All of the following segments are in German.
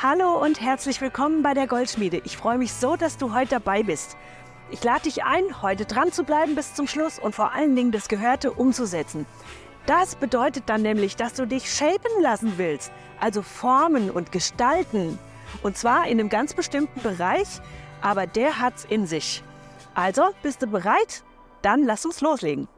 Hallo und herzlich willkommen bei der Goldschmiede. Ich freue mich so, dass du heute dabei bist. Ich lade dich ein, heute dran zu bleiben bis zum Schluss und vor allen Dingen das Gehörte umzusetzen. Das bedeutet dann nämlich, dass du dich shapen lassen willst, also formen und gestalten. Und zwar in einem ganz bestimmten Bereich, aber der hat's in sich. Also, bist du bereit? Dann lass uns loslegen.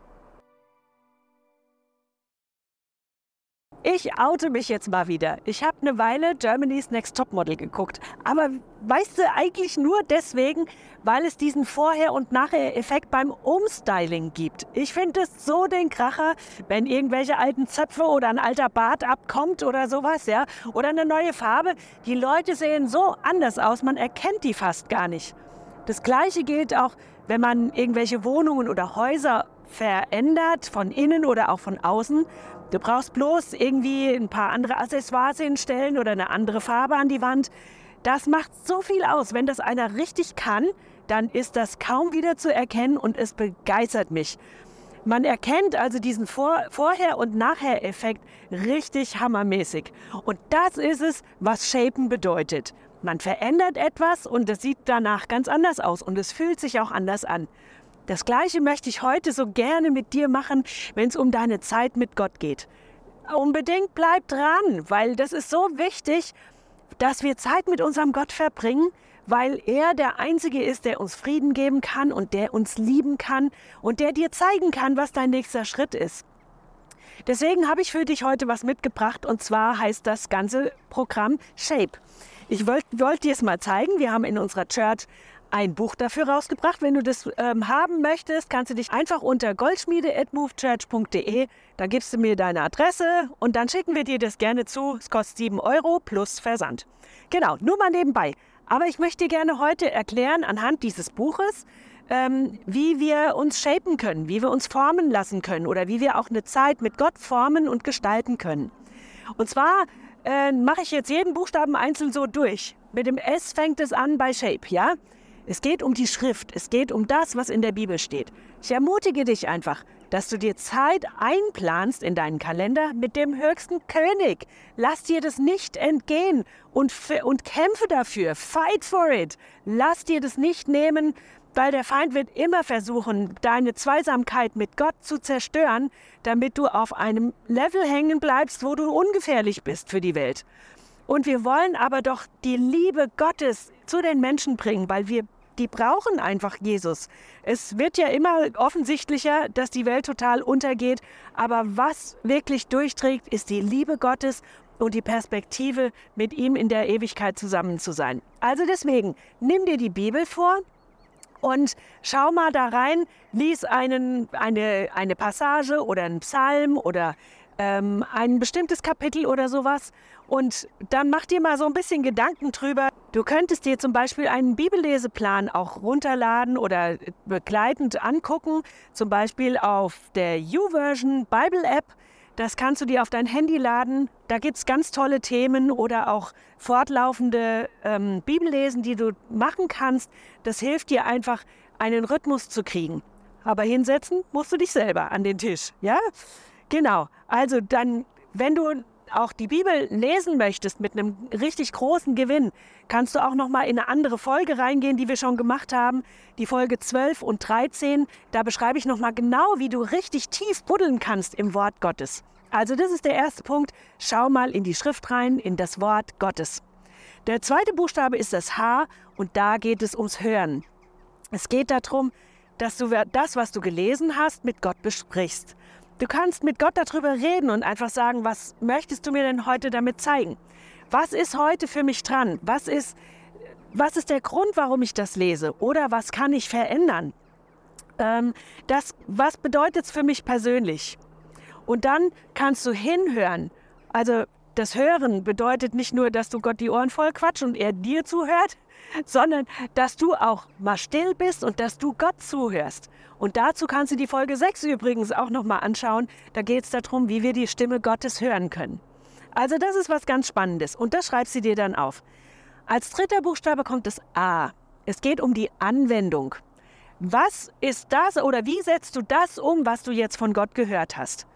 Ich oute mich jetzt mal wieder. Ich habe eine Weile Germany's Next Topmodel geguckt. Aber weißt du, eigentlich nur deswegen, weil es diesen Vorher- und Nachher-Effekt beim Umstyling gibt. Ich finde es so den Kracher, wenn irgendwelche alten Zöpfe oder ein alter Bart abkommt oder sowas, ja. Oder eine neue Farbe. Die Leute sehen so anders aus, man erkennt die fast gar nicht. Das Gleiche gilt auch, wenn man irgendwelche Wohnungen oder Häuser verändert, von innen oder auch von außen. Du brauchst bloß irgendwie ein paar andere Accessoires hinstellen oder eine andere Farbe an die Wand. Das macht so viel aus. Wenn das einer richtig kann, dann ist das kaum wieder zu erkennen und es begeistert mich. Man erkennt also diesen Vor Vorher- und Nachher-Effekt richtig hammermäßig. Und das ist es, was Shapen bedeutet. Man verändert etwas und es sieht danach ganz anders aus und es fühlt sich auch anders an. Das Gleiche möchte ich heute so gerne mit dir machen, wenn es um deine Zeit mit Gott geht. Unbedingt bleib dran, weil das ist so wichtig, dass wir Zeit mit unserem Gott verbringen, weil er der Einzige ist, der uns Frieden geben kann und der uns lieben kann und der dir zeigen kann, was dein nächster Schritt ist. Deswegen habe ich für dich heute was mitgebracht und zwar heißt das ganze Programm Shape. Ich wollte wollt dir es mal zeigen. Wir haben in unserer Church ein Buch dafür rausgebracht. Wenn du das ähm, haben möchtest, kannst du dich einfach unter goldschmiede.movechurch.de, da gibst du mir deine Adresse und dann schicken wir dir das gerne zu. Es kostet 7 Euro plus Versand. Genau, nur mal nebenbei. Aber ich möchte dir gerne heute erklären, anhand dieses Buches, ähm, wie wir uns shapen können, wie wir uns formen lassen können oder wie wir auch eine Zeit mit Gott formen und gestalten können. Und zwar äh, mache ich jetzt jeden Buchstaben einzeln so durch. Mit dem S fängt es an bei Shape, ja? Es geht um die Schrift, es geht um das, was in der Bibel steht. Ich ermutige dich einfach, dass du dir Zeit einplanst in deinen Kalender mit dem höchsten König. Lass dir das nicht entgehen und, und kämpfe dafür. Fight for it. Lass dir das nicht nehmen, weil der Feind wird immer versuchen, deine Zweisamkeit mit Gott zu zerstören, damit du auf einem Level hängen bleibst, wo du ungefährlich bist für die Welt. Und wir wollen aber doch die Liebe Gottes zu den Menschen bringen, weil wir die brauchen einfach Jesus. Es wird ja immer offensichtlicher, dass die Welt total untergeht, aber was wirklich durchträgt, ist die Liebe Gottes und die Perspektive, mit ihm in der Ewigkeit zusammen zu sein. Also deswegen, nimm dir die Bibel vor, und schau mal da rein, lies einen, eine, eine Passage oder einen Psalm oder ähm, ein bestimmtes Kapitel oder sowas und dann mach dir mal so ein bisschen Gedanken drüber. Du könntest dir zum Beispiel einen Bibelleseplan auch runterladen oder begleitend angucken, zum Beispiel auf der YouVersion Bible App. Das kannst du dir auf dein Handy laden. Da gibt es ganz tolle Themen oder auch fortlaufende ähm, Bibellesen, die du machen kannst. Das hilft dir einfach, einen Rhythmus zu kriegen. Aber hinsetzen musst du dich selber an den Tisch. Ja? Genau. Also dann, wenn du auch die Bibel lesen möchtest mit einem richtig großen Gewinn, kannst du auch noch mal in eine andere Folge reingehen, die wir schon gemacht haben, die Folge 12 und 13. Da beschreibe ich noch mal genau, wie du richtig tief buddeln kannst im Wort Gottes. Also das ist der erste Punkt. Schau mal in die Schrift rein, in das Wort Gottes. Der zweite Buchstabe ist das H und da geht es ums Hören. Es geht darum, dass du das, was du gelesen hast, mit Gott besprichst. Du kannst mit Gott darüber reden und einfach sagen, was möchtest du mir denn heute damit zeigen? Was ist heute für mich dran? Was ist, was ist der Grund, warum ich das lese? Oder was kann ich verändern? Ähm, das, was bedeutet es für mich persönlich? Und dann kannst du hinhören. Also das Hören bedeutet nicht nur, dass du Gott die Ohren voll quatscht und er dir zuhört, sondern dass du auch mal still bist und dass du Gott zuhörst. Und dazu kannst du die Folge 6 übrigens auch nochmal anschauen. Da geht es darum, wie wir die Stimme Gottes hören können. Also das ist was ganz Spannendes und das schreibst du dir dann auf. Als dritter Buchstabe kommt das A. Es geht um die Anwendung. Was ist das oder wie setzt du das um, was du jetzt von Gott gehört hast?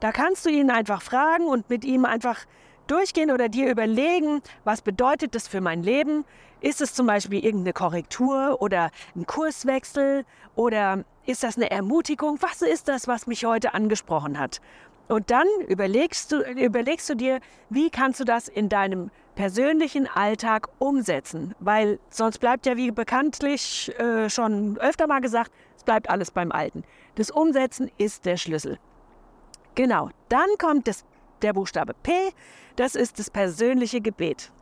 Da kannst du ihn einfach fragen und mit ihm einfach durchgehen oder dir überlegen, was bedeutet das für mein Leben? Ist es zum Beispiel irgendeine Korrektur oder ein Kurswechsel oder ist das eine Ermutigung? Was ist das, was mich heute angesprochen hat? Und dann überlegst du, überlegst du dir, wie kannst du das in deinem persönlichen Alltag umsetzen? Weil sonst bleibt ja, wie bekanntlich äh, schon öfter mal gesagt, es bleibt alles beim Alten. Das Umsetzen ist der Schlüssel. Genau, dann kommt das, der Buchstabe P, das ist das persönliche Gebet.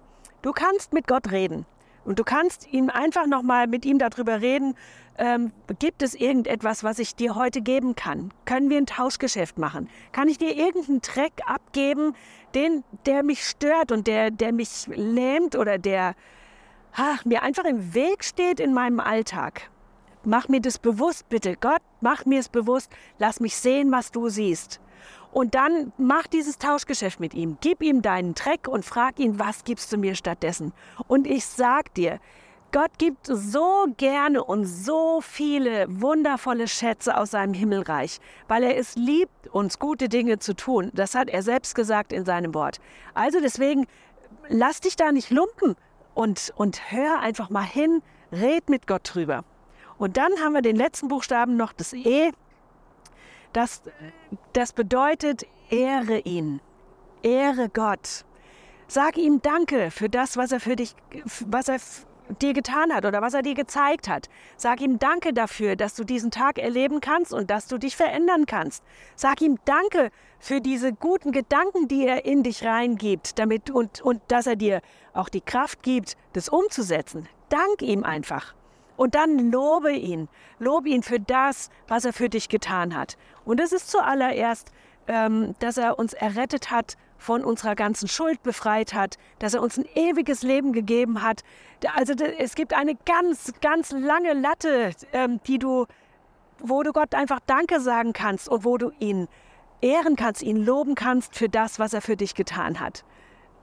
Du kannst mit Gott reden und du kannst ihm einfach nochmal mit ihm darüber reden, ähm, gibt es irgendetwas, was ich dir heute geben kann? Können wir ein Tauschgeschäft machen? Kann ich dir irgendeinen Dreck abgeben, den, der mich stört und der, der mich lähmt oder der ach, mir einfach im Weg steht in meinem Alltag? Mach mir das bewusst, bitte. Gott, mach mir es bewusst. Lass mich sehen, was du siehst. Und dann mach dieses Tauschgeschäft mit ihm. Gib ihm deinen Dreck und frag ihn, was gibst du mir stattdessen? Und ich sag dir, Gott gibt so gerne und so viele wundervolle Schätze aus seinem Himmelreich, weil er es liebt, uns gute Dinge zu tun. Das hat er selbst gesagt in seinem Wort. Also deswegen, lass dich da nicht lumpen und, und hör einfach mal hin, red mit Gott drüber. Und dann haben wir den letzten Buchstaben noch, das E. Das, das bedeutet, ehre ihn. Ehre Gott. Sag ihm Danke für das, was er für dich, was er dir getan hat oder was er dir gezeigt hat. Sag ihm Danke dafür, dass du diesen Tag erleben kannst und dass du dich verändern kannst. Sag ihm Danke für diese guten Gedanken, die er in dich reingibt, damit und, und dass er dir auch die Kraft gibt, das umzusetzen. Dank ihm einfach. Und dann lobe ihn. Lobe ihn für das, was er für dich getan hat. Und es ist zuallererst, ähm, dass er uns errettet hat von unserer ganzen Schuld befreit hat, dass er uns ein ewiges Leben gegeben hat. Also es gibt eine ganz, ganz lange Latte, ähm, die du, wo du Gott einfach Danke sagen kannst und wo du ihn ehren kannst, ihn loben kannst für das, was er für dich getan hat.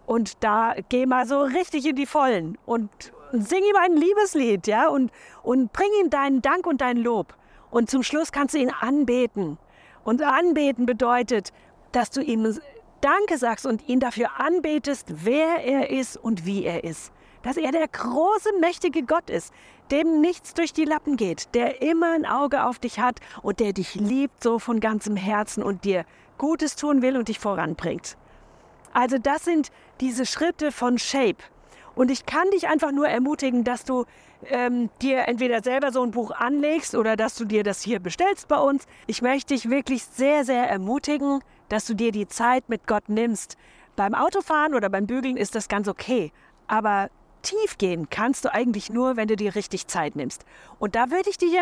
Und da geh mal so richtig in die Vollen und sing ihm ein Liebeslied, ja, und, und bring ihm deinen Dank und dein Lob. Und zum Schluss kannst du ihn anbeten. Und anbeten bedeutet, dass du ihm Danke sagst und ihn dafür anbetest, wer er ist und wie er ist. Dass er der große, mächtige Gott ist, dem nichts durch die Lappen geht, der immer ein Auge auf dich hat und der dich liebt so von ganzem Herzen und dir Gutes tun will und dich voranbringt. Also das sind diese Schritte von Shape. Und ich kann dich einfach nur ermutigen, dass du ähm, dir entweder selber so ein Buch anlegst oder dass du dir das hier bestellst bei uns. Ich möchte dich wirklich sehr, sehr ermutigen, dass du dir die Zeit mit Gott nimmst. Beim Autofahren oder beim Bügeln ist das ganz okay. Aber tief gehen kannst du eigentlich nur, wenn du dir richtig Zeit nimmst. Und da würde ich, dich,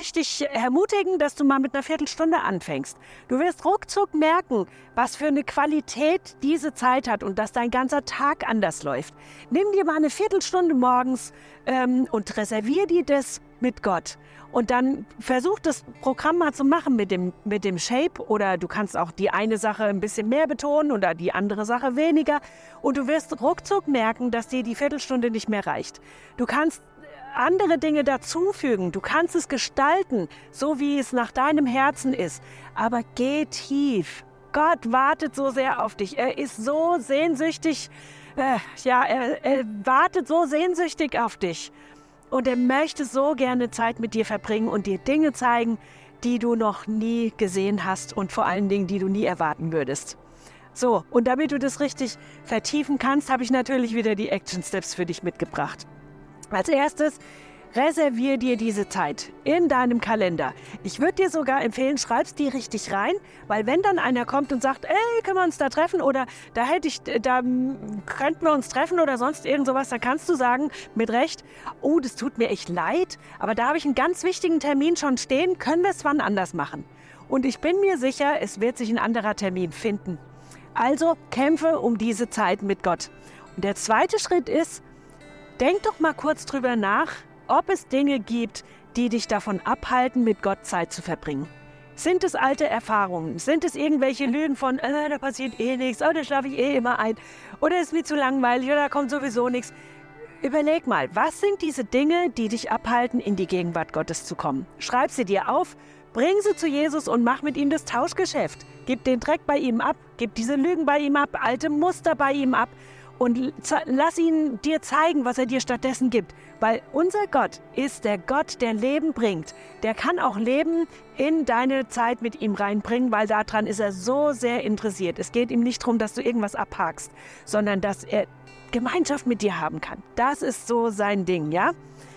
ich dich ermutigen, dass du mal mit einer Viertelstunde anfängst. Du wirst ruckzuck merken, was für eine Qualität diese Zeit hat und dass dein ganzer Tag anders läuft. Nimm dir mal eine Viertelstunde morgens ähm, und reservier dir das mit Gott. Und dann versuch das Programm mal zu machen mit dem, mit dem Shape oder du kannst auch die eine Sache ein bisschen mehr betonen oder die andere Sache weniger. Und du wirst ruckzuck merken, dass dir die Viertelstunde nicht mehr reicht. Du kannst andere Dinge dazufügen. Du kannst es gestalten, so wie es nach deinem Herzen ist. Aber geh tief. Gott wartet so sehr auf dich. Er ist so sehnsüchtig. Äh, ja, er, er wartet so sehnsüchtig auf dich. Und er möchte so gerne Zeit mit dir verbringen und dir Dinge zeigen, die du noch nie gesehen hast und vor allen Dingen, die du nie erwarten würdest. So, und damit du das richtig vertiefen kannst, habe ich natürlich wieder die Action Steps für dich mitgebracht. Als erstes Reservier dir diese Zeit in deinem Kalender. Ich würde dir sogar empfehlen, schreibst die richtig rein, weil wenn dann einer kommt und sagt, ey, können wir uns da treffen oder da hätte ich, da könnten wir uns treffen oder sonst irgend sowas, dann kannst du sagen, mit Recht, oh, das tut mir echt leid, aber da habe ich einen ganz wichtigen Termin schon stehen, können wir es wann anders machen. Und ich bin mir sicher, es wird sich ein anderer Termin finden. Also kämpfe um diese Zeit mit Gott. Und der zweite Schritt ist, denk doch mal kurz drüber nach, ob es Dinge gibt, die dich davon abhalten, mit Gott Zeit zu verbringen. Sind es alte Erfahrungen? Sind es irgendwelche Lügen von, äh, da passiert eh nichts, oh, da schlafe ich eh immer ein, oder ist mir zu langweilig, oder da kommt sowieso nichts? Überleg mal, was sind diese Dinge, die dich abhalten, in die Gegenwart Gottes zu kommen? Schreib sie dir auf, Bring sie zu Jesus und mach mit ihm das Tauschgeschäft. Gib den Dreck bei ihm ab, gib diese Lügen bei ihm ab, alte Muster bei ihm ab und lass ihn dir zeigen, was er dir stattdessen gibt. Weil unser Gott ist der Gott, der Leben bringt. Der kann auch Leben in deine Zeit mit ihm reinbringen, weil daran ist er so sehr interessiert. Es geht ihm nicht darum, dass du irgendwas abhakst, sondern dass er Gemeinschaft mit dir haben kann. Das ist so sein Ding, ja?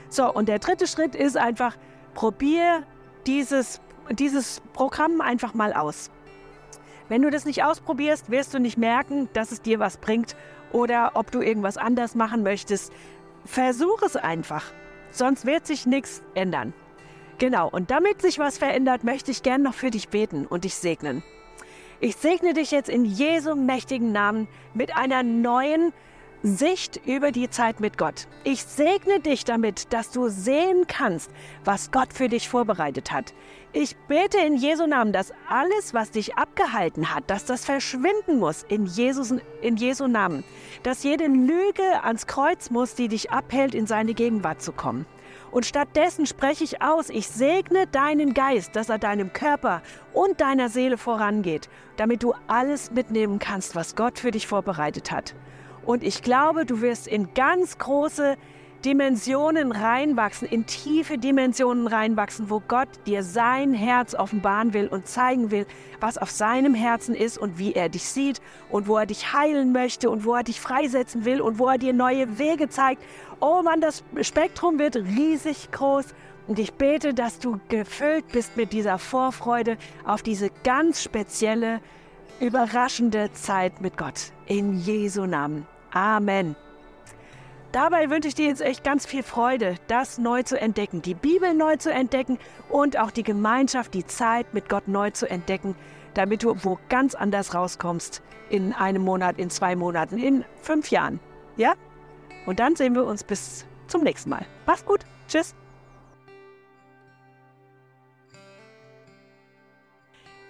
So, und der dritte Schritt ist einfach, probier dieses, dieses Programm einfach mal aus. Wenn du das nicht ausprobierst, wirst du nicht merken, dass es dir was bringt oder ob du irgendwas anders machen möchtest. Versuch es einfach, sonst wird sich nichts ändern. Genau, und damit sich was verändert, möchte ich gern noch für dich beten und dich segnen. Ich segne dich jetzt in Jesu mächtigen Namen mit einer neuen Sicht über die Zeit mit Gott. Ich segne dich damit, dass du sehen kannst, was Gott für dich vorbereitet hat. Ich bete in Jesu Namen, dass alles, was dich abgehalten hat, dass das verschwinden muss in, Jesus, in Jesu Namen. Dass jede Lüge ans Kreuz muss, die dich abhält, in seine Gegenwart zu kommen. Und stattdessen spreche ich aus, ich segne deinen Geist, dass er deinem Körper und deiner Seele vorangeht, damit du alles mitnehmen kannst, was Gott für dich vorbereitet hat. Und ich glaube, du wirst in ganz große Dimensionen reinwachsen, in tiefe Dimensionen reinwachsen, wo Gott dir sein Herz offenbaren will und zeigen will, was auf seinem Herzen ist und wie er dich sieht und wo er dich heilen möchte und wo er dich freisetzen will und wo er dir neue Wege zeigt. Oh Mann, das Spektrum wird riesig groß. Und ich bete, dass du gefüllt bist mit dieser Vorfreude auf diese ganz spezielle, überraschende Zeit mit Gott. In Jesu Namen. Amen. Dabei wünsche ich dir jetzt echt ganz viel Freude, das neu zu entdecken, die Bibel neu zu entdecken und auch die Gemeinschaft, die Zeit mit Gott neu zu entdecken, damit du wo ganz anders rauskommst in einem Monat, in zwei Monaten, in fünf Jahren. Ja? Und dann sehen wir uns bis zum nächsten Mal. Mach's gut. Tschüss.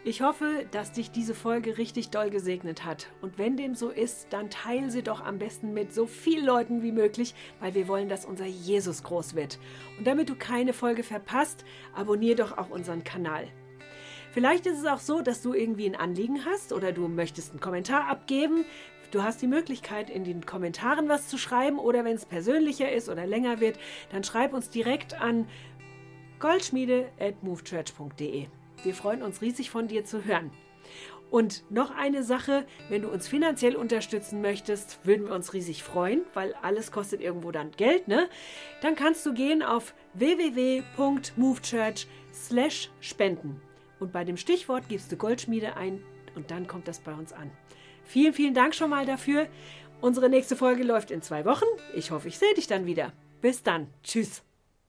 Ich hoffe, dass dich diese Folge richtig doll gesegnet hat. Und wenn dem so ist, dann teile sie doch am besten mit so vielen Leuten wie möglich, weil wir wollen, dass unser Jesus groß wird. Und damit du keine Folge verpasst, abonniere doch auch unseren Kanal. Vielleicht ist es auch so, dass du irgendwie ein Anliegen hast oder du möchtest einen Kommentar abgeben. Du hast die Möglichkeit, in den Kommentaren was zu schreiben oder wenn es persönlicher ist oder länger wird, dann schreib uns direkt an goldschmiede.movechurch.de. Wir freuen uns riesig von dir zu hören. Und noch eine Sache, wenn du uns finanziell unterstützen möchtest, würden wir uns riesig freuen, weil alles kostet irgendwo dann Geld, ne? Dann kannst du gehen auf www.movechurch/spenden und bei dem Stichwort gibst du Goldschmiede ein und dann kommt das bei uns an. Vielen, vielen Dank schon mal dafür. Unsere nächste Folge läuft in zwei Wochen. Ich hoffe, ich sehe dich dann wieder. Bis dann. Tschüss.